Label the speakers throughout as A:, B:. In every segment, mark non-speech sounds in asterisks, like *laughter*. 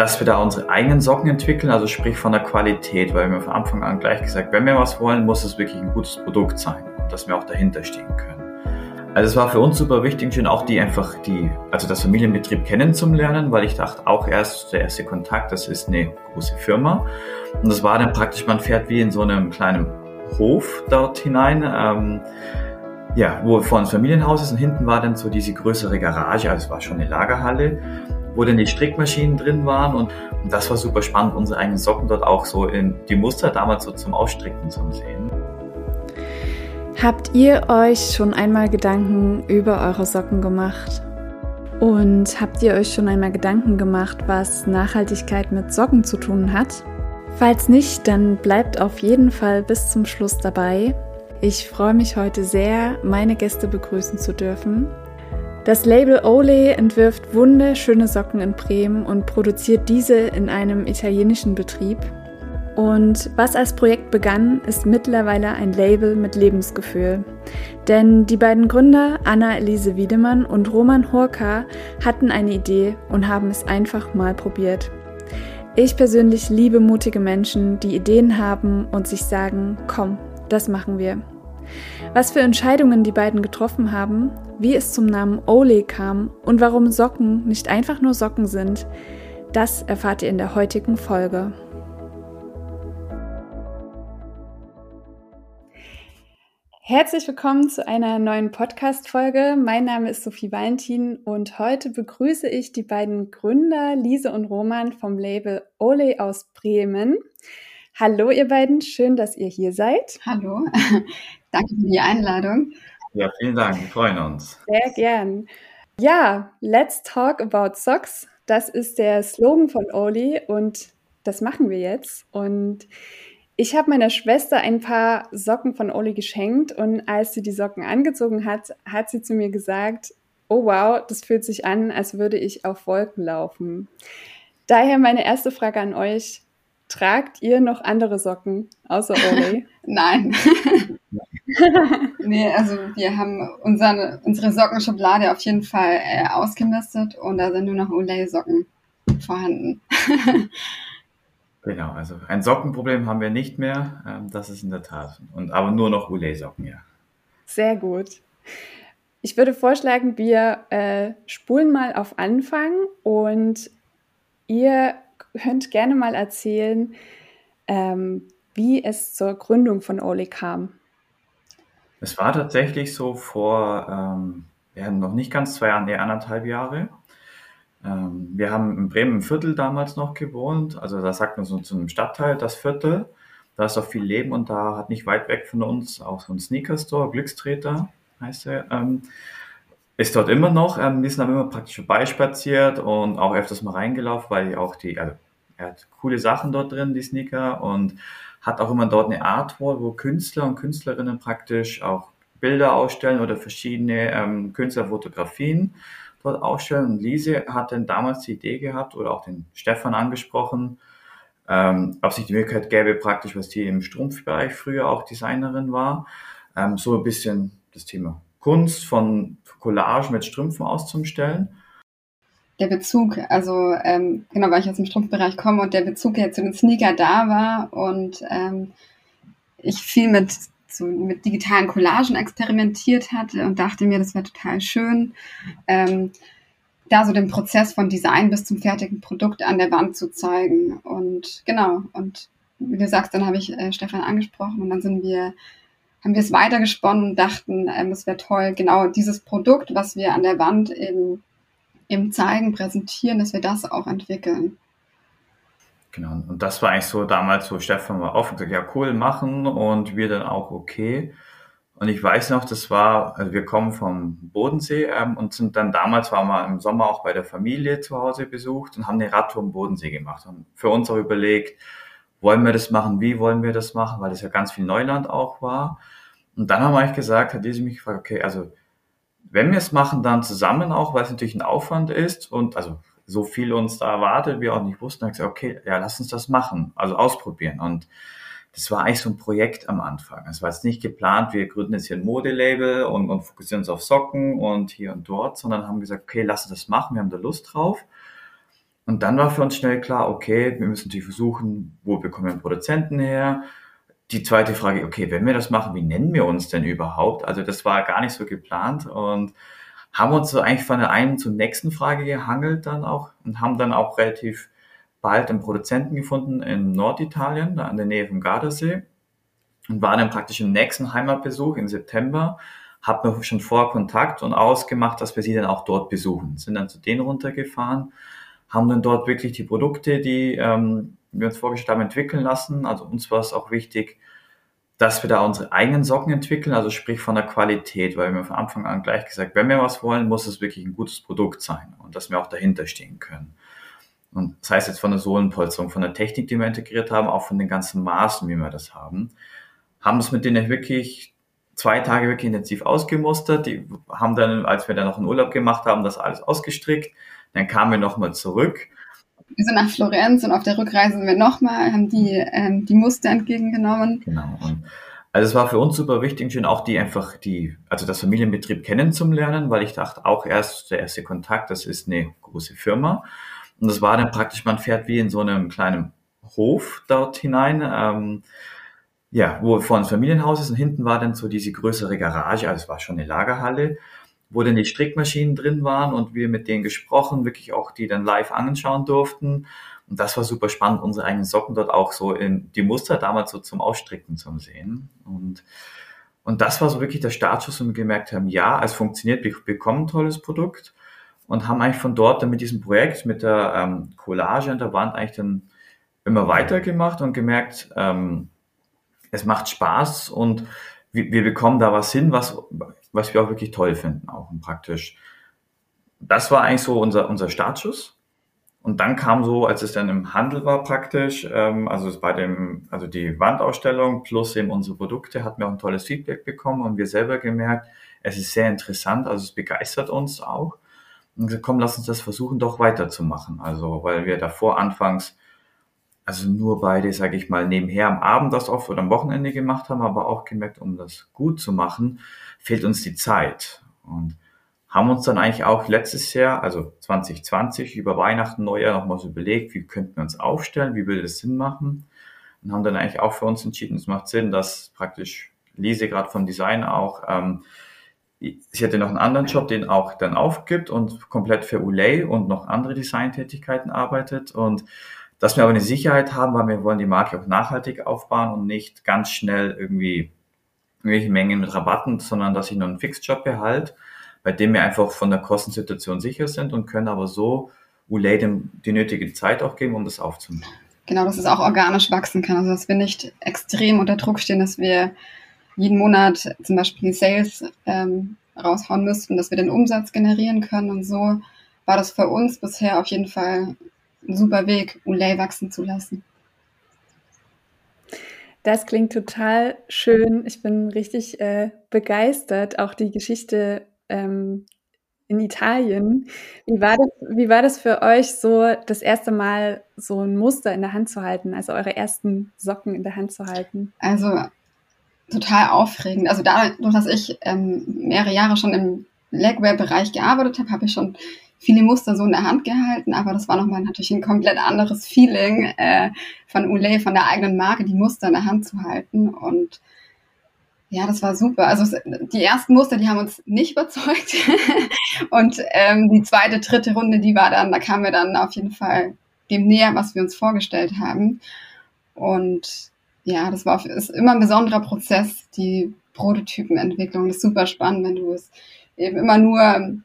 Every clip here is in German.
A: dass wir da unsere eigenen Socken entwickeln, also sprich von der Qualität, weil wir von Anfang an gleich gesagt, wenn wir was wollen, muss es wirklich ein gutes Produkt sein und dass wir auch dahinter stehen können. Also es war für uns super wichtig, schon auch die einfach die, also das Familienbetrieb kennenzulernen, weil ich dachte auch erst der erste Kontakt, das ist eine große Firma und das war dann praktisch, man fährt wie in so einem kleinen Hof dort hinein. Ähm, ja, wo vorne das Familienhaus ist und hinten war dann so diese größere Garage, also es war schon eine Lagerhalle wo dann die Strickmaschinen drin waren und, und das war super spannend, unsere eigenen Socken dort auch so in die Muster damals so zum Ausstricken zu sehen.
B: Habt ihr euch schon einmal Gedanken über eure Socken gemacht? Und habt ihr euch schon einmal Gedanken gemacht, was Nachhaltigkeit mit Socken zu tun hat? Falls nicht, dann bleibt auf jeden Fall bis zum Schluss dabei. Ich freue mich heute sehr, meine Gäste begrüßen zu dürfen. Das Label Ole entwirft wunderschöne Socken in Bremen und produziert diese in einem italienischen Betrieb. Und was als Projekt begann, ist mittlerweile ein Label mit Lebensgefühl. Denn die beiden Gründer, Anna-Elise Wiedemann und Roman Horka, hatten eine Idee und haben es einfach mal probiert. Ich persönlich liebe mutige Menschen, die Ideen haben und sich sagen, komm, das machen wir. Was für Entscheidungen die beiden getroffen haben, wie es zum Namen Ole kam und warum Socken nicht einfach nur Socken sind, das erfahrt ihr in der heutigen Folge. Herzlich willkommen zu einer neuen Podcast-Folge. Mein Name ist Sophie Valentin und heute begrüße ich die beiden Gründer Lise und Roman vom Label Ole aus Bremen. Hallo, ihr beiden, schön, dass ihr hier seid.
C: Hallo, *laughs* danke für die Einladung.
A: Ja, vielen Dank, wir freuen uns.
B: Sehr gern. Ja, let's talk about socks. Das ist der Slogan von Oli und das machen wir jetzt. Und ich habe meiner Schwester ein paar Socken von Oli geschenkt und als sie die Socken angezogen hat, hat sie zu mir gesagt, oh wow, das fühlt sich an, als würde ich auf Wolken laufen. Daher meine erste Frage an euch. Tragt ihr noch andere Socken außer *laughs* Ole?
C: Nein. *laughs* *laughs* nee, also wir haben unsere, unsere Sockenschublade auf jeden Fall äh, ausgemistet und da sind nur noch Olay-Socken vorhanden. *laughs*
A: Genau, also ein Sockenproblem haben wir nicht mehr. Ähm, das ist in der Tat. Und aber nur noch Houlet-Socken, ja.
B: Sehr gut. Ich würde vorschlagen, wir äh, spulen mal auf Anfang und ihr könnt gerne mal erzählen, ähm, wie es zur Gründung von Oli kam.
A: Es war tatsächlich so vor, ähm, ja, noch nicht ganz zwei Jahren, eher anderthalb Jahre. Ähm, wir haben in Bremen im Viertel damals noch gewohnt, also da sagt man so zu einem Stadtteil das Viertel. Da ist auch viel Leben und da hat nicht weit weg von uns auch so ein Sneaker-Store, Glückstreter heißt er, ähm, ist dort immer noch. Ähm, wir sind aber immer praktisch vorbeispaziert und auch öfters mal reingelaufen, weil auch die, also er hat coole Sachen dort drin, die Sneaker und hat auch immer dort eine Artwall, wo Künstler und Künstlerinnen praktisch auch Bilder ausstellen oder verschiedene ähm, Künstlerfotografien dort ausstellen. Und Lise hat dann damals die Idee gehabt oder auch den Stefan angesprochen, ähm, ob sich die Möglichkeit gäbe, praktisch, was die im Strumpfbereich früher auch Designerin war, ähm, so ein bisschen das Thema Kunst von Collage mit Strümpfen auszustellen.
C: Der Bezug, also ähm, genau, weil ich aus dem Strumpfbereich komme und der Bezug ja zu den Sneaker da war und ähm, ich viel mit so mit digitalen Collagen experimentiert hatte und dachte mir, das wäre total schön, ähm, da so den Prozess von Design bis zum fertigen Produkt an der Wand zu zeigen. Und genau, und wie du sagst, dann habe ich äh, Stefan angesprochen und dann sind wir, haben wir es weitergesponnen und dachten, ähm, es wäre toll, genau dieses Produkt, was wir an der Wand eben, eben zeigen, präsentieren, dass wir das auch entwickeln.
A: Genau, und das war eigentlich so damals so, Stefan war offen gesagt, ja cool, machen und wir dann auch okay. Und ich weiß noch, das war, also wir kommen vom Bodensee ähm, und sind dann damals, waren wir im Sommer auch bei der Familie zu Hause besucht und haben eine Radtour im Bodensee gemacht. Und für uns auch überlegt, wollen wir das machen, wie wollen wir das machen, weil das ja ganz viel Neuland auch war. Und dann haben wir eigentlich gesagt, hat diese mich gefragt, okay, also wenn wir es machen, dann zusammen auch, weil es natürlich ein Aufwand ist und also so viel uns da erwartet, wir auch nicht wussten, dann gesagt, okay, ja, lass uns das machen, also ausprobieren. Und das war eigentlich so ein Projekt am Anfang. Es war jetzt nicht geplant, wir gründen jetzt hier ein Modelabel und, und fokussieren uns auf Socken und hier und dort, sondern haben gesagt, okay, lass uns das machen, wir haben da Lust drauf. Und dann war für uns schnell klar, okay, wir müssen natürlich versuchen, wo bekommen wir Produzenten her? Die zweite Frage, okay, wenn wir das machen, wie nennen wir uns denn überhaupt? Also das war gar nicht so geplant und haben uns so eigentlich von der einen zur nächsten Frage gehangelt dann auch und haben dann auch relativ bald einen Produzenten gefunden in Norditalien, da an der Nähe vom Gardasee und waren dann praktisch im nächsten Heimatbesuch im September, hatten wir schon vor Kontakt und ausgemacht, dass wir sie dann auch dort besuchen. Sind dann zu denen runtergefahren, haben dann dort wirklich die Produkte, die ähm, wir uns vorgestellt haben, entwickeln lassen. Also uns war es auch wichtig, dass wir da unsere eigenen Socken entwickeln, also sprich von der Qualität, weil wir von Anfang an gleich gesagt, wenn wir was wollen, muss es wirklich ein gutes Produkt sein und dass wir auch dahinter stehen können. Und das heißt jetzt von der Sohlenpolsterung, von der Technik, die wir integriert haben, auch von den ganzen Maßen, wie wir das haben. Haben das mit denen wirklich zwei Tage wirklich intensiv ausgemustert. Die haben dann, als wir dann noch einen Urlaub gemacht haben, das alles ausgestrickt. Dann kamen wir nochmal zurück.
C: Wir sind nach Florenz und auf der Rückreise sind wir nochmal, haben die, ähm, die Muster entgegengenommen.
A: Genau. Und also es war für uns super wichtig, schon auch die einfach die, also das Familienbetrieb kennenzulernen, weil ich dachte auch erst der erste Kontakt, das ist eine große Firma. Und das war dann praktisch, man fährt wie in so einem kleinen Hof dort hinein. Ähm, ja, wo vorne das Familienhaus ist und hinten war dann so diese größere Garage, also es war schon eine Lagerhalle, wo dann die Strickmaschinen drin waren und wir mit denen gesprochen, wirklich auch die dann live anschauen durften. Und das war super spannend, unsere eigenen Socken dort auch so in die Muster damals so zum Ausstricken zu sehen. Und, und das war so wirklich der Startschuss, wo wir gemerkt haben, ja, es funktioniert, wir bekommen ein tolles Produkt und haben eigentlich von dort dann mit diesem Projekt, mit der ähm, Collage an der Wand eigentlich dann immer weitergemacht und gemerkt, ähm, es macht Spaß und wir, wir bekommen da was hin, was, was wir auch wirklich toll finden, auch und praktisch. Das war eigentlich so unser, unser Startschuss. Und dann kam so, als es dann im Handel war praktisch, ähm, also bei dem, also die Wandausstellung plus eben unsere Produkte, hatten wir auch ein tolles Feedback bekommen und wir selber gemerkt, es ist sehr interessant, also es begeistert uns auch. Und gesagt, komm, lass uns das versuchen, doch weiterzumachen. Also, weil wir davor anfangs also nur beide, sage ich mal, nebenher am Abend das oft oder am Wochenende gemacht haben, aber auch gemerkt, um das gut zu machen, fehlt uns die Zeit. Und haben uns dann eigentlich auch letztes Jahr, also 2020, über Weihnachten, Neujahr nochmal so überlegt, wie könnten wir uns aufstellen, wie würde das Sinn machen. Und haben dann eigentlich auch für uns entschieden, es macht Sinn, dass praktisch Lise gerade vom Design auch, ähm, sie hatte noch einen anderen Job, den auch dann aufgibt und komplett für Ulay und noch andere Designtätigkeiten arbeitet und dass wir aber eine Sicherheit haben, weil wir wollen die Marke auch nachhaltig aufbauen und nicht ganz schnell irgendwie irgendwelche Mengen mit Rabatten, sondern dass ich nur einen Fixjob behalte, bei dem wir einfach von der Kostensituation sicher sind und können aber so Ulay die nötige Zeit auch geben, um das aufzunehmen.
C: Genau, dass es auch organisch wachsen kann. Also dass wir nicht extrem unter Druck stehen, dass wir jeden Monat zum Beispiel Sales ähm, raushauen müssten, dass wir den Umsatz generieren können. Und so war das für uns bisher auf jeden Fall ein super Weg, Ulay wachsen zu lassen.
B: Das klingt total schön. Ich bin richtig äh, begeistert. Auch die Geschichte ähm, in Italien. Wie war, das, wie war das für euch, so das erste Mal so ein Muster in der Hand zu halten, also eure ersten Socken in der Hand zu halten?
C: Also total aufregend. Also dadurch, dass ich ähm, mehrere Jahre schon im Legwear-Bereich gearbeitet habe, habe ich schon viele Muster so in der Hand gehalten, aber das war nochmal natürlich ein komplett anderes Feeling äh, von Ulay, von der eigenen Marke, die Muster in der Hand zu halten. Und ja, das war super. Also die ersten Muster, die haben uns nicht überzeugt. *laughs* und ähm, die zweite, dritte Runde, die war dann, da kamen wir dann auf jeden Fall dem näher, was wir uns vorgestellt haben. Und ja, das war ist immer ein besonderer Prozess, die Prototypenentwicklung. Das ist super spannend, wenn du es eben immer nur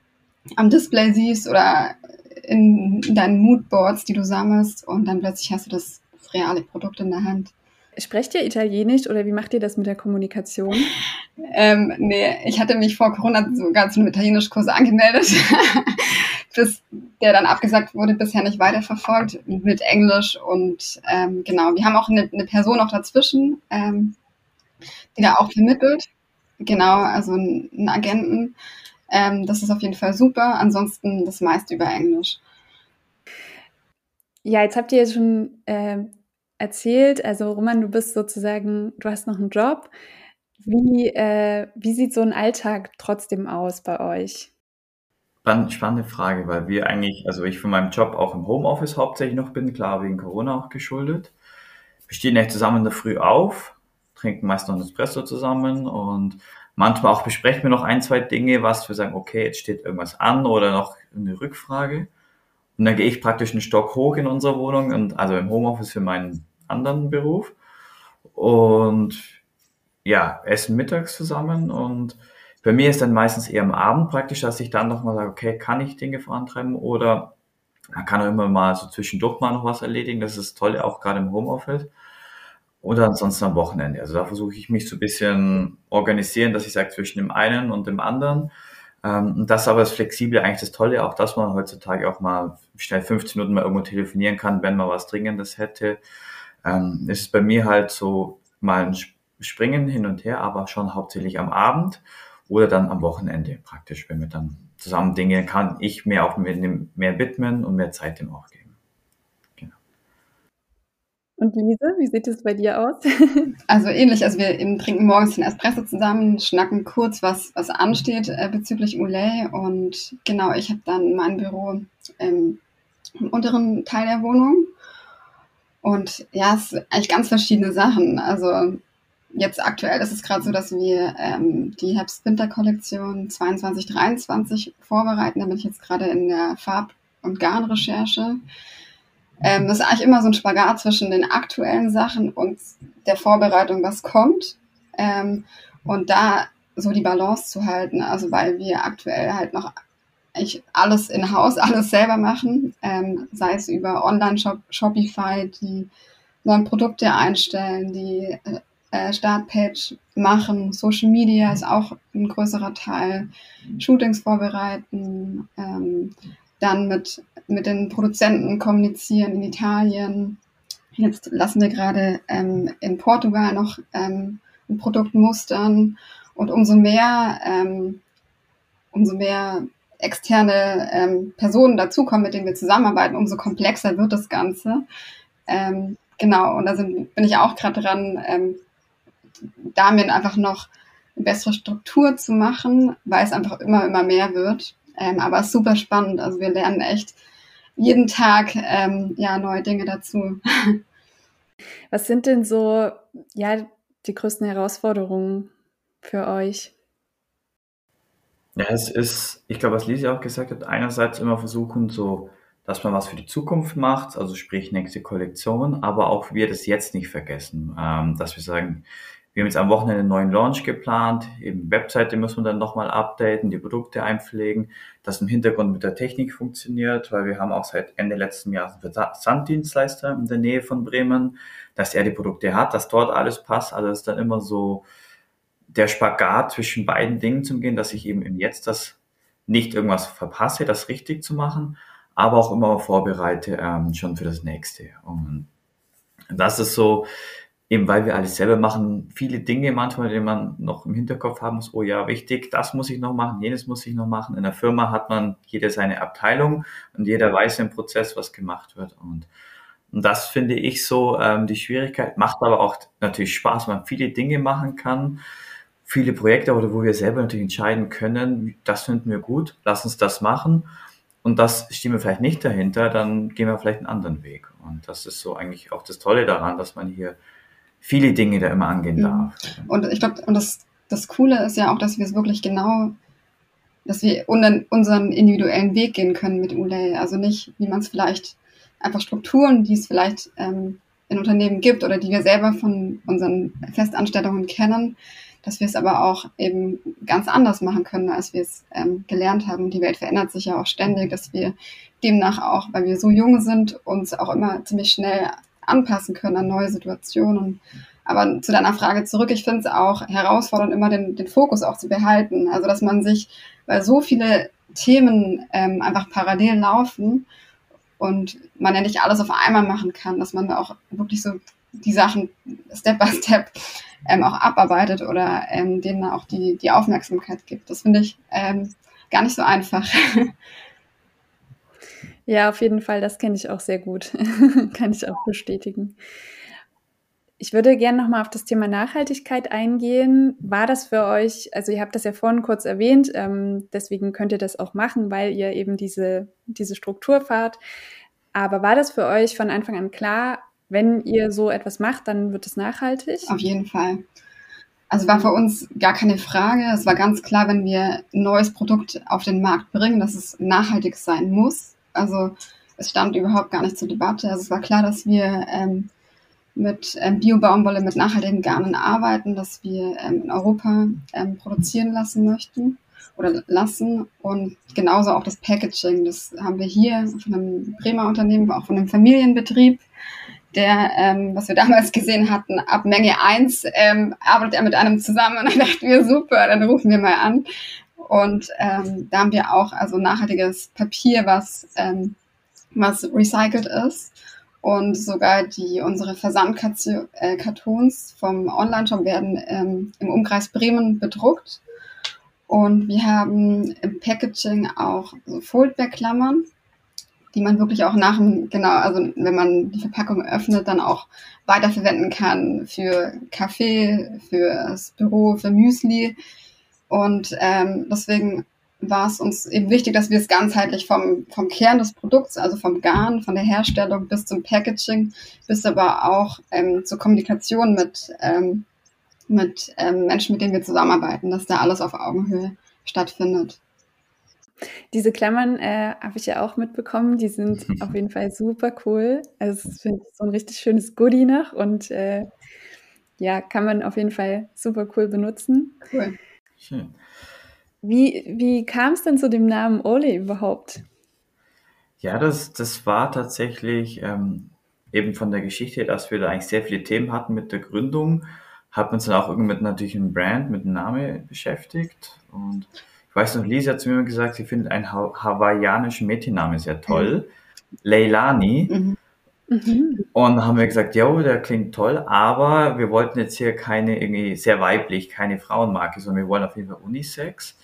C: am Display siehst oder in, deinen Moodboards, die du sammelst und dann plötzlich hast du das, reale Produkt in der Hand.
B: Sprecht ihr Italienisch oder wie macht ihr das mit der Kommunikation?
C: Ähm, nee, ich hatte mich vor Corona sogar zu einem Italienischkurs angemeldet, *laughs* bis der dann abgesagt wurde, bisher nicht weiterverfolgt mit Englisch und ähm, genau, wir haben auch eine, eine Person auch dazwischen, ähm, die da auch vermittelt. Genau, also einen Agenten. Ähm, das ist auf jeden Fall super. Ansonsten das meiste über Englisch.
B: Ja, jetzt habt ihr ja schon äh, erzählt, also Roman, du bist sozusagen, du hast noch einen Job. Wie, äh, wie sieht so ein Alltag trotzdem aus bei euch?
A: spannende Frage, weil wir eigentlich, also ich von meinem Job auch im Homeoffice hauptsächlich noch bin, klar wegen Corona auch geschuldet. Wir stehen echt zusammen in der Früh auf, trinken meist noch ein Espresso zusammen und manchmal auch besprechen wir noch ein, zwei Dinge, was wir sagen, okay, jetzt steht irgendwas an oder noch eine Rückfrage. Und dann gehe ich praktisch einen Stock hoch in unserer Wohnung und also im Homeoffice für meinen anderen Beruf und ja, essen mittags zusammen und bei mir ist dann meistens eher am Abend praktisch, dass ich dann nochmal sage, okay, kann ich Dinge vorantreiben oder man kann auch immer mal so zwischendurch mal noch was erledigen. Das ist toll, auch gerade im Homeoffice. Oder ansonsten am Wochenende. Also da versuche ich mich so ein bisschen organisieren, dass ich sage zwischen dem einen und dem anderen. Ähm, und das aber ist flexibel eigentlich das Tolle, auch dass man heutzutage auch mal schnell 15 Minuten mal irgendwo telefonieren kann, wenn man was Dringendes hätte. Ähm, ist bei mir halt so mal ein Springen hin und her, aber schon hauptsächlich am Abend oder dann am Wochenende praktisch, wenn wir dann zusammen Dinge kann ich mir auch mehr widmen und mehr Zeit dem auch geben.
B: Und Lise, wie sieht es bei dir aus? *laughs*
C: also ähnlich, also wir trinken morgens den Espresso zusammen, schnacken kurz, was, was ansteht äh, bezüglich Ulay und genau, ich habe dann mein Büro im, im unteren Teil der Wohnung und ja, es sind eigentlich ganz verschiedene Sachen. Also jetzt aktuell ist es gerade so, dass wir ähm, die Herbst-Winter-Kollektion 22-23 vorbereiten. Da bin ich jetzt gerade in der Farb- und Garnrecherche. Ähm, das ist eigentlich immer so ein Spagat zwischen den aktuellen Sachen und der Vorbereitung, was kommt. Ähm, und da so die Balance zu halten, also weil wir aktuell halt noch eigentlich alles in Haus, *laughs* alles selber machen, ähm, sei es über Online-Shop, Shopify, die neuen Produkte einstellen, die äh, Startpage machen, Social Media ist auch ein größerer Teil, Shootings vorbereiten, ähm, dann mit, mit den Produzenten kommunizieren in Italien. Jetzt lassen wir gerade ähm, in Portugal noch ähm, ein Produkt mustern und umso mehr, ähm, umso mehr externe ähm, Personen dazukommen, mit denen wir zusammenarbeiten, umso komplexer wird das Ganze. Ähm, genau, und da sind, bin ich auch gerade dran, ähm, damit einfach noch eine bessere Struktur zu machen, weil es einfach immer, immer mehr wird. Ähm, aber es ist super spannend. Also wir lernen echt jeden Tag ähm, ja, neue Dinge dazu. *laughs*
B: Was sind denn so ja, die größten Herausforderungen für euch?
A: Ja, es ist, ich glaube, was Lisi auch gesagt hat, einerseits immer versuchen, so, dass man was für die Zukunft macht, also sprich nächste Kollektion, aber auch wir das jetzt nicht vergessen, ähm, dass wir sagen, wir haben jetzt am Wochenende einen neuen Launch geplant. Eben Webseite müssen wir dann nochmal updaten, die Produkte einpflegen, dass im Hintergrund mit der Technik funktioniert, weil wir haben auch seit Ende letzten Jahres einen Versanddienstleister in der Nähe von Bremen, dass er die Produkte hat, dass dort alles passt. Also es ist dann immer so der Spagat zwischen beiden Dingen zu gehen, dass ich eben im Jetzt das nicht irgendwas verpasse, das richtig zu machen, aber auch immer vorbereite ähm, schon für das nächste. Und das ist so, eben weil wir alles selber machen, viele Dinge manchmal, die man noch im Hinterkopf haben muss, oh ja, wichtig, das muss ich noch machen, jenes muss ich noch machen. In der Firma hat man jeder seine Abteilung und jeder weiß im Prozess, was gemacht wird. Und, und das finde ich so ähm, die Schwierigkeit, macht aber auch natürlich Spaß, wenn man viele Dinge machen kann, viele Projekte, oder wo wir selber natürlich entscheiden können, das finden wir gut, lass uns das machen. Und das stehen wir vielleicht nicht dahinter, dann gehen wir vielleicht einen anderen Weg. Und das ist so eigentlich auch das Tolle daran, dass man hier viele Dinge da immer angehen mhm. darf.
C: Und ich glaube, und das, das Coole ist ja auch, dass wir es wirklich genau, dass wir unseren individuellen Weg gehen können mit Ulay. Also nicht, wie man es vielleicht einfach Strukturen, die es vielleicht ähm, in Unternehmen gibt oder die wir selber von unseren Festanstellungen kennen, dass wir es aber auch eben ganz anders machen können, als wir es ähm, gelernt haben. Die Welt verändert sich ja auch ständig, dass wir demnach auch, weil wir so jung sind, uns auch immer ziemlich schnell anpassen können an neue Situationen. Aber zu deiner Frage zurück, ich finde es auch herausfordernd, immer den, den Fokus auch zu behalten. Also dass man sich, weil so viele Themen ähm, einfach parallel laufen und man ja nicht alles auf einmal machen kann, dass man auch wirklich so die Sachen Step by Step ähm, auch abarbeitet oder ähm, denen auch die, die Aufmerksamkeit gibt. Das finde ich ähm, gar nicht so einfach. *laughs*
B: Ja, auf jeden Fall, das kenne ich auch sehr gut. *laughs* Kann ich auch bestätigen. Ich würde gerne nochmal auf das Thema Nachhaltigkeit eingehen. War das für euch, also ihr habt das ja vorhin kurz erwähnt, ähm, deswegen könnt ihr das auch machen, weil ihr eben diese, diese Struktur fahrt. Aber war das für euch von Anfang an klar, wenn ihr so etwas macht, dann wird es nachhaltig?
C: Auf jeden Fall. Also war für uns gar keine Frage. Es war ganz klar, wenn wir ein neues Produkt auf den Markt bringen, dass es nachhaltig sein muss. Also es stand überhaupt gar nicht zur Debatte. Also es war klar, dass wir ähm, mit ähm, Bio-Baumwolle, mit nachhaltigen Garnen arbeiten, dass wir ähm, in Europa ähm, produzieren lassen möchten oder lassen. Und genauso auch das Packaging. Das haben wir hier von einem Bremer Unternehmen, auch von einem Familienbetrieb der, ähm, was wir *laughs* damals gesehen hatten, ab Menge 1 ähm, arbeitet er mit einem zusammen und dann dachten wir, super, dann rufen wir mal an. Und ähm, da haben wir auch also nachhaltiges Papier, was, ähm, was recycelt ist. Und sogar die unsere Versandkartons äh, vom Online-Shop werden ähm, im Umkreis Bremen bedruckt. Und wir haben im Packaging auch so Foldback-Klammern die man wirklich auch nach dem, genau, also wenn man die Verpackung öffnet, dann auch weiterverwenden kann für Kaffee, für das Büro, für Müsli. Und ähm, deswegen war es uns eben wichtig, dass wir es ganzheitlich vom, vom Kern des Produkts, also vom Garn, von der Herstellung bis zum Packaging, bis aber auch ähm, zur Kommunikation mit, ähm, mit ähm, Menschen, mit denen wir zusammenarbeiten, dass da alles auf Augenhöhe stattfindet.
B: Diese Klammern äh, habe ich ja auch mitbekommen. Die sind *laughs* auf jeden Fall super cool. Also es ist so ein richtig schönes Goodie noch und äh, ja, kann man auf jeden Fall super cool benutzen. Cool. Schön. Wie, wie kam es denn zu dem Namen Ole überhaupt?
A: Ja, das, das war tatsächlich ähm, eben von der Geschichte, dass wir da eigentlich sehr viele Themen hatten mit der Gründung. Haben uns dann auch irgendwie mit natürlich einem Brand, mit einem Namen beschäftigt und ich weiß noch, Lisa hat zu mir gesagt, sie findet einen ha hawaiianischen Mädchennamen sehr toll. Mhm. Leilani. Mhm. Mhm. Und haben wir gesagt, ja, der klingt toll, aber wir wollten jetzt hier keine irgendwie sehr weiblich, keine Frauenmarke, sondern wir wollen auf jeden Fall Unisex.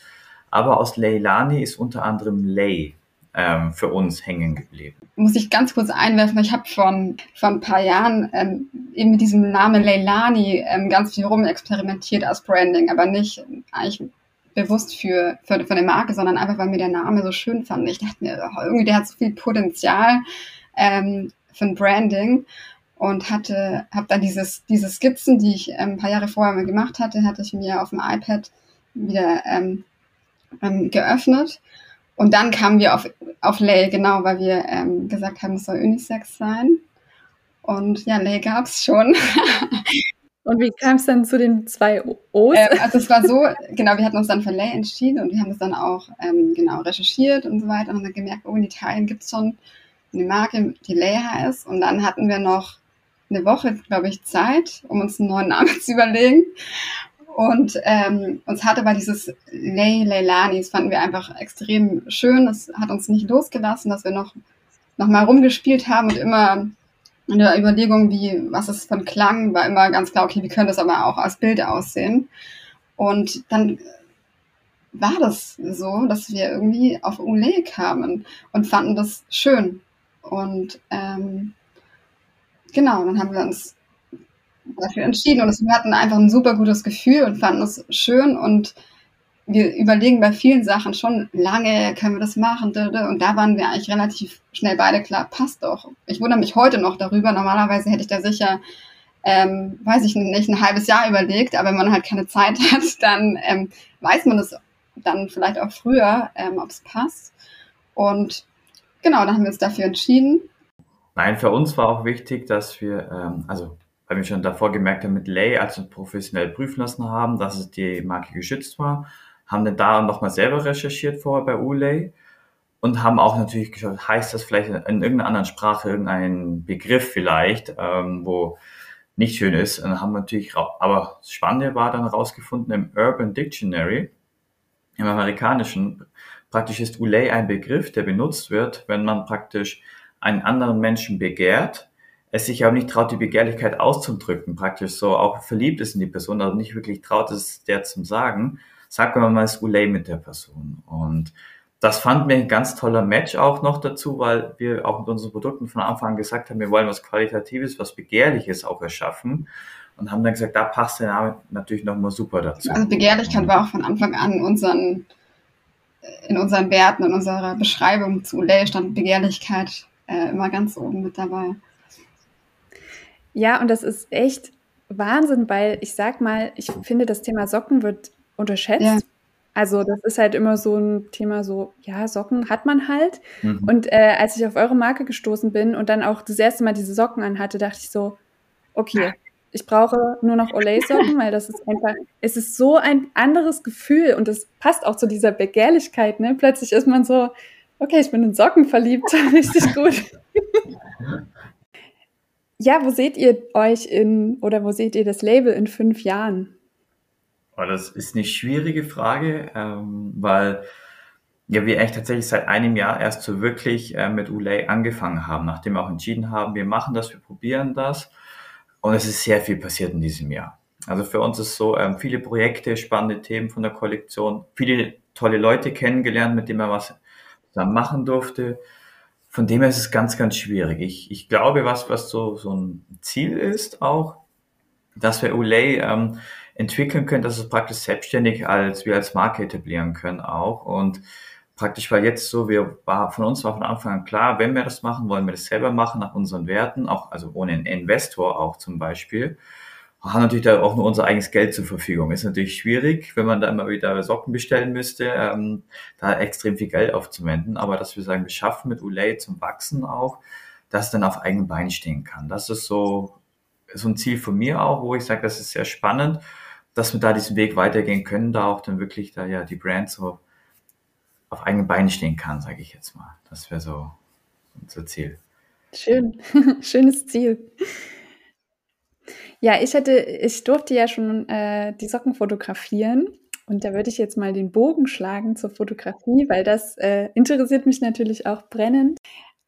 A: Aber aus Leilani ist unter anderem Lay ähm, für uns hängen geblieben.
C: Muss ich ganz kurz einwerfen, ich habe von, vor ein paar Jahren ähm, eben mit diesem Namen Leilani ähm, ganz viel rumexperimentiert als Branding, aber nicht eigentlich bewusst für, für, für eine Marke, sondern einfach, weil mir der Name so schön fand. Ich dachte mir, oh, irgendwie der hat so viel Potenzial ähm, für ein Branding und hatte, habe dann dieses, diese Skizzen, die ich ähm, ein paar Jahre vorher mal gemacht hatte, hatte ich mir auf dem iPad wieder ähm, ähm, geöffnet. Und dann kamen wir auf, auf Lay, genau, weil wir ähm, gesagt haben, es soll Unisex sein. Und ja, Lay gab es schon. *laughs*
B: Und wie kam es dann zu den zwei O's?
C: Ähm, also es war so, genau, wir hatten uns dann für Lay entschieden und wir haben es dann auch ähm, genau recherchiert und so weiter und haben dann gemerkt, oh, in Italien gibt es schon eine Marke, die Lay heißt. Und dann hatten wir noch eine Woche, glaube ich, Zeit, um uns einen neuen Namen *laughs* zu überlegen. Und ähm, uns hat aber dieses Lay Leilani, das fanden wir einfach extrem schön. Das hat uns nicht losgelassen, dass wir noch, noch mal rumgespielt haben und immer in der Überlegung, wie, was ist von Klang, war immer ganz klar, okay, wie könnte es aber auch als Bild aussehen? Und dann war das so, dass wir irgendwie auf Ule kamen und fanden das schön. Und ähm, genau, dann haben wir uns dafür entschieden und wir hatten einfach ein super gutes Gefühl und fanden es schön und wir überlegen bei vielen Sachen schon lange, können wir das machen? Und da waren wir eigentlich relativ schnell beide klar, passt doch. Ich wundere mich heute noch darüber. Normalerweise hätte ich da sicher, ähm, weiß ich nicht, ein halbes Jahr überlegt, aber wenn man halt keine Zeit *laughs* hat, dann ähm, weiß man das dann vielleicht auch früher, ähm, ob es passt. Und genau, dann haben wir uns dafür entschieden.
A: Nein, für uns war auch wichtig, dass wir, ähm, also weil wir schon davor gemerkt haben, mit Lay also professionell prüfen lassen haben, dass es die Marke geschützt war haben dann da nochmal selber recherchiert vorher bei Ulay und haben auch natürlich geschaut, heißt das vielleicht in irgendeiner anderen Sprache irgendein Begriff vielleicht, ähm, wo nicht schön ist. Und haben wir natürlich, aber das Spannende war dann rausgefunden im Urban Dictionary, im amerikanischen, praktisch ist Ulay ein Begriff, der benutzt wird, wenn man praktisch einen anderen Menschen begehrt, es sich aber nicht traut, die Begehrlichkeit auszudrücken, praktisch so auch verliebt ist in die Person, aber nicht wirklich traut, es der zum sagen, sagt man mal das Ulay mit der Person. Und das fand mir ein ganz toller Match auch noch dazu, weil wir auch mit unseren Produkten von Anfang an gesagt haben, wir wollen was Qualitatives, was Begehrliches auch erschaffen und haben dann gesagt, da passt der Name natürlich nochmal super dazu.
C: Also Begehrlichkeit war auch von Anfang an unseren, in unseren Werten, in unserer Beschreibung zu Ulay stand Begehrlichkeit äh, immer ganz oben mit dabei.
B: Ja, und das ist echt Wahnsinn, weil ich sag mal, ich finde, das Thema Socken wird unterschätzt. Ja. Also das ist halt immer so ein Thema, so, ja, Socken hat man halt. Mhm. Und äh, als ich auf eure Marke gestoßen bin und dann auch das erste Mal diese Socken anhatte, dachte ich so, okay, ich brauche nur noch Olay-Socken, weil das ist einfach, es ist so ein anderes Gefühl und es passt auch zu dieser Begehrlichkeit, ne? Plötzlich ist man so, okay, ich bin in Socken verliebt, *laughs* richtig gut. ja, wo seht ihr euch in, oder wo seht ihr das Label in fünf Jahren?
A: Das ist eine schwierige Frage, ähm, weil ja, wir echt tatsächlich seit einem Jahr erst so wirklich äh, mit Ulay angefangen haben, nachdem wir auch entschieden haben, wir machen das, wir probieren das. Und es ist sehr viel passiert in diesem Jahr. Also für uns ist so, ähm, viele Projekte, spannende Themen von der Kollektion, viele tolle Leute kennengelernt, mit denen man was zusammen machen durfte. Von dem her ist es ganz, ganz schwierig. Ich, ich glaube, was, was so, so ein Ziel ist auch, dass wir Ulay ähm, entwickeln können, dass es praktisch selbstständig als wir als Marke etablieren können auch. Und praktisch war jetzt so, wir war von uns war von Anfang an klar, wenn wir das machen, wollen wir das selber machen nach unseren Werten, auch also ohne einen Investor auch zum Beispiel. Wir haben natürlich da auch nur unser eigenes Geld zur Verfügung. Ist natürlich schwierig, wenn man da immer wieder Socken bestellen müsste, ähm, da extrem viel Geld aufzuwenden. Aber dass wir sagen, wir schaffen mit Ulay zum Wachsen auch, dass dann auf eigenen Beinen stehen kann. Das ist so, so ein Ziel von mir auch, wo ich sage, das ist sehr spannend dass wir da diesen Weg weitergehen können, da auch dann wirklich da ja die Brand so auf eigenen Beinen stehen kann, sage ich jetzt mal. Das wäre so unser Ziel.
B: Schön, *laughs* schönes Ziel. Ja, ich hätte, ich durfte ja schon äh, die Socken fotografieren und da würde ich jetzt mal den Bogen schlagen zur Fotografie, weil das äh, interessiert mich natürlich auch brennend.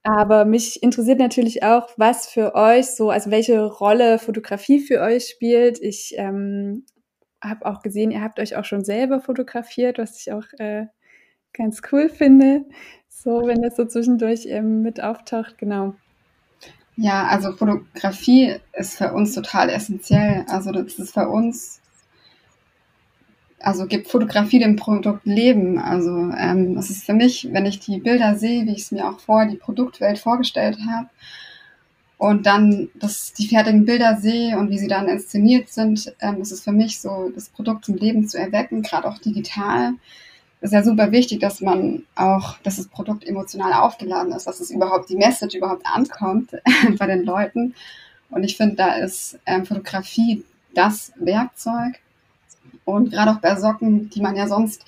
B: Aber mich interessiert natürlich auch, was für euch so, also welche Rolle Fotografie für euch spielt. Ich ähm, habe auch gesehen, ihr habt euch auch schon selber fotografiert, was ich auch äh, ganz cool finde. So, wenn das so zwischendurch ähm, mit auftaucht, genau.
C: Ja, also Fotografie ist für uns total essentiell. Also das ist für uns, also gibt Fotografie dem Produkt Leben. Also ähm, das ist für mich, wenn ich die Bilder sehe, wie ich es mir auch vor die Produktwelt vorgestellt habe, und dann dass die fertigen Bilder sehe und wie sie dann inszeniert sind, ähm, ist es für mich so, das Produkt zum Leben zu erwecken, gerade auch digital. Ist ja super wichtig, dass man auch, dass das Produkt emotional aufgeladen ist, dass es überhaupt die Message überhaupt ankommt *laughs* bei den Leuten. Und ich finde, da ist ähm, Fotografie das Werkzeug. Und gerade auch bei Socken, die man ja sonst,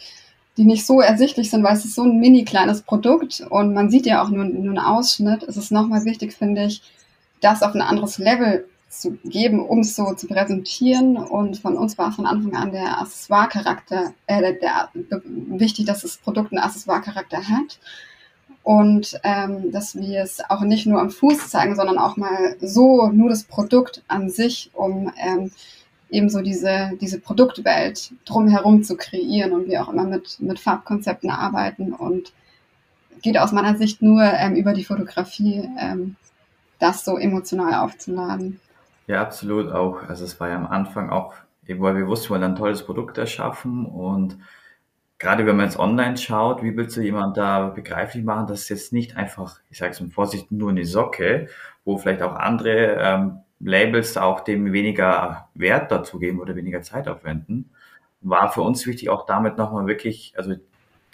C: die nicht so ersichtlich sind, weil es ist so ein mini kleines Produkt und man sieht ja auch nur, nur einen Ausschnitt, ist es nochmal wichtig, finde ich, das auf ein anderes Level zu geben, um es so zu präsentieren. Und von uns war von Anfang an der Accessoire-Charakter, äh, der, der, wichtig, dass das Produkt einen Accessoire-Charakter hat. Und ähm, dass wir es auch nicht nur am Fuß zeigen, sondern auch mal so nur das Produkt an sich, um ähm, eben so diese, diese Produktwelt drumherum zu kreieren und wir auch immer mit, mit Farbkonzepten arbeiten und geht aus meiner Sicht nur ähm, über die Fotografie ähm, das so emotional aufzuladen.
A: Ja, absolut auch. Also es war ja am Anfang auch, eben weil wir wussten, wir wollen ein tolles Produkt erschaffen und gerade wenn man jetzt online schaut, wie willst du jemand da begreiflich machen, dass es jetzt nicht einfach, ich sage es mit Vorsicht, nur eine Socke, wo vielleicht auch andere ähm, Labels auch dem weniger Wert dazu geben oder weniger Zeit aufwenden, war für uns wichtig, auch damit nochmal wirklich, also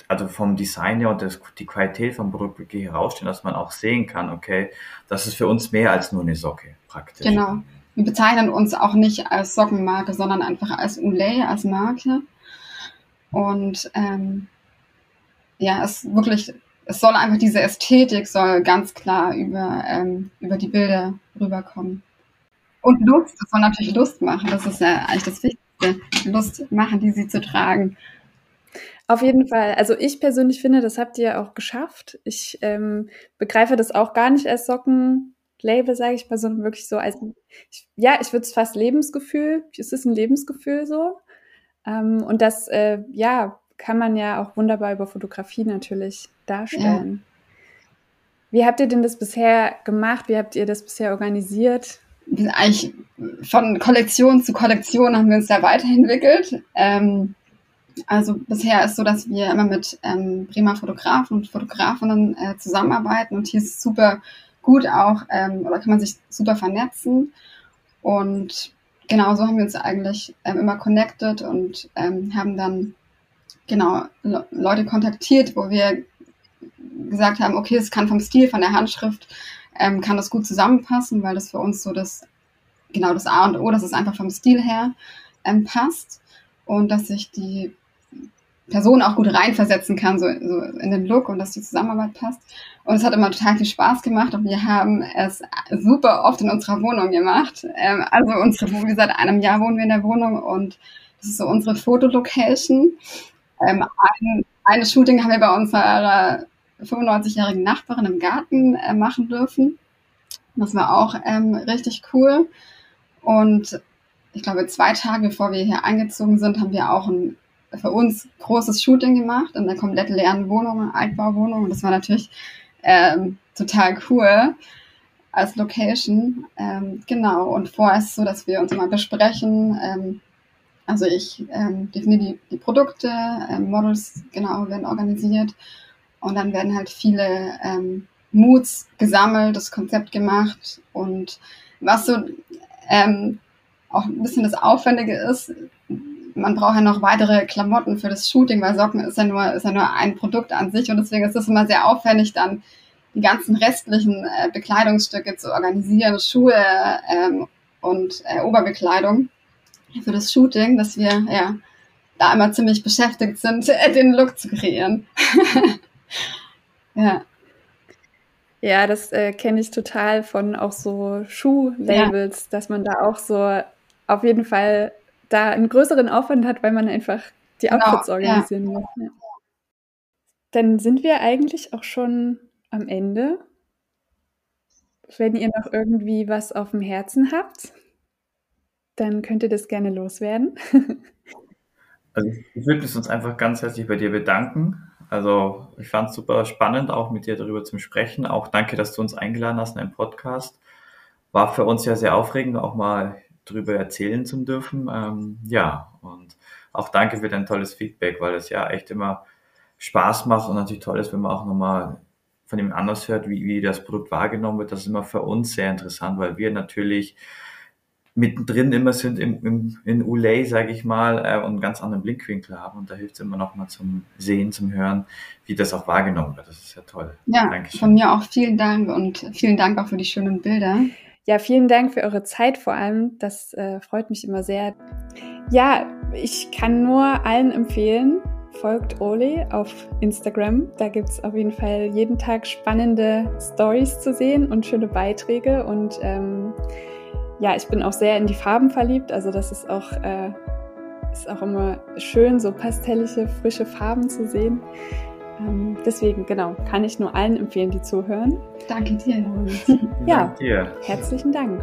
A: also vom Design her und das, die Qualität vom Produkt wirklich herausstehen, dass man auch sehen kann, okay, das ist für uns mehr als nur eine Socke praktisch.
C: Genau. Wir bezeichnen uns auch nicht als Sockenmarke, sondern einfach als Ulay, als Marke. Und ähm, ja, es wirklich, es soll einfach diese Ästhetik soll ganz klar über, ähm, über die Bilder rüberkommen. Und Lust, es soll natürlich Lust machen, das ist ja eigentlich das Wichtigste. Lust machen, die sie zu tragen.
B: Auf jeden Fall. Also ich persönlich finde, das habt ihr auch geschafft. Ich ähm, begreife das auch gar nicht als Sockenlabel, sage ich mal, sondern wirklich so als, ich, ja, ich würde es fast Lebensgefühl, es ist ein Lebensgefühl so. Ähm, und das, äh, ja, kann man ja auch wunderbar über Fotografie natürlich darstellen. Ja. Wie habt ihr denn das bisher gemacht? Wie habt ihr das bisher organisiert?
C: Wir sind eigentlich von Kollektion zu Kollektion haben wir uns da weiterentwickelt. Ähm, also bisher ist so, dass wir immer mit ähm, Bremer Fotografen und Fotografinnen äh, zusammenarbeiten und hier ist es super gut auch, ähm, oder kann man sich super vernetzen. Und genau so haben wir uns eigentlich ähm, immer connected und ähm, haben dann genau Le Leute kontaktiert, wo wir gesagt haben, okay, es kann vom Stil, von der Handschrift, ähm, kann das gut zusammenpassen, weil das für uns so das, genau das A und O, dass es einfach vom Stil her ähm, passt und dass sich die Person auch gut reinversetzen kann, so, so in den Look und dass die Zusammenarbeit passt. Und es hat immer total viel Spaß gemacht und wir haben es super oft in unserer Wohnung gemacht. Ähm, also unsere Wohnung, seit einem Jahr wohnen wir in der Wohnung und das ist so unsere Fotolocation. Ähm, ein, eine Shooting haben wir bei unserer 95-jährigen Nachbarin im Garten äh, machen dürfen. Das war auch ähm, richtig cool. Und ich glaube, zwei Tage bevor wir hier eingezogen sind, haben wir auch ein für uns großes Shooting gemacht in einer komplett leeren Wohnung, Altbauwohnung. Das war natürlich ähm, total cool als Location. Ähm, genau. Und vorher ist es so, dass wir uns immer besprechen. Ähm, also ich ähm, definiere die, die Produkte, ähm, Models genau werden organisiert und dann werden halt viele ähm, Moods gesammelt, das Konzept gemacht und was so auch ein bisschen das Aufwendige ist, man braucht ja noch weitere Klamotten für das Shooting, weil Socken ist ja nur, ist ja nur ein Produkt an sich und deswegen ist es immer sehr aufwendig, dann die ganzen restlichen äh, Bekleidungsstücke zu organisieren, Schuhe ähm, und äh, Oberbekleidung für das Shooting, dass wir ja da immer ziemlich beschäftigt sind, äh, *laughs* den Look zu kreieren. *laughs*
B: ja. Ja, das äh, kenne ich total von auch so Schuhlabels, ja. dass man da auch so auf jeden Fall da einen größeren Aufwand hat, weil man einfach die genau, Outfits organisieren ja. muss. Ja. Dann sind wir eigentlich auch schon am Ende. Wenn ihr noch irgendwie was auf dem Herzen habt, dann könnt ihr das gerne loswerden. *laughs*
A: also ich würde uns einfach ganz herzlich bei dir bedanken. Also ich fand es super spannend, auch mit dir darüber zu sprechen. Auch danke, dass du uns eingeladen hast in einen Podcast. War für uns ja sehr aufregend, auch mal drüber erzählen zu dürfen. Ähm, ja, und auch danke für dein tolles Feedback, weil es ja echt immer Spaß macht und natürlich toll ist, wenn man auch nochmal von jemand anders hört, wie, wie das Produkt wahrgenommen wird. Das ist immer für uns sehr interessant, weil wir natürlich mittendrin immer sind im, im, in Ulay, sage ich mal, äh, und einen ganz anderen Blickwinkel haben. Und da hilft es immer noch mal zum Sehen, zum Hören, wie das auch wahrgenommen wird. Das ist ja toll.
C: Ja, Dankeschön. von mir auch vielen Dank und vielen Dank auch für die schönen Bilder.
B: Ja, vielen Dank für eure Zeit vor allem. Das äh, freut mich immer sehr. Ja, ich kann nur allen empfehlen, folgt Ole auf Instagram. Da gibt es auf jeden Fall jeden Tag spannende Stories zu sehen und schöne Beiträge. Und ähm, ja, ich bin auch sehr in die Farben verliebt. Also das ist auch, äh, ist auch immer schön, so pastellige, frische Farben zu sehen. Ähm, deswegen, genau, kann ich nur allen empfehlen, die zuhören.
C: Danke dir.
B: Und, *laughs* ja, Danke dir. herzlichen Dank.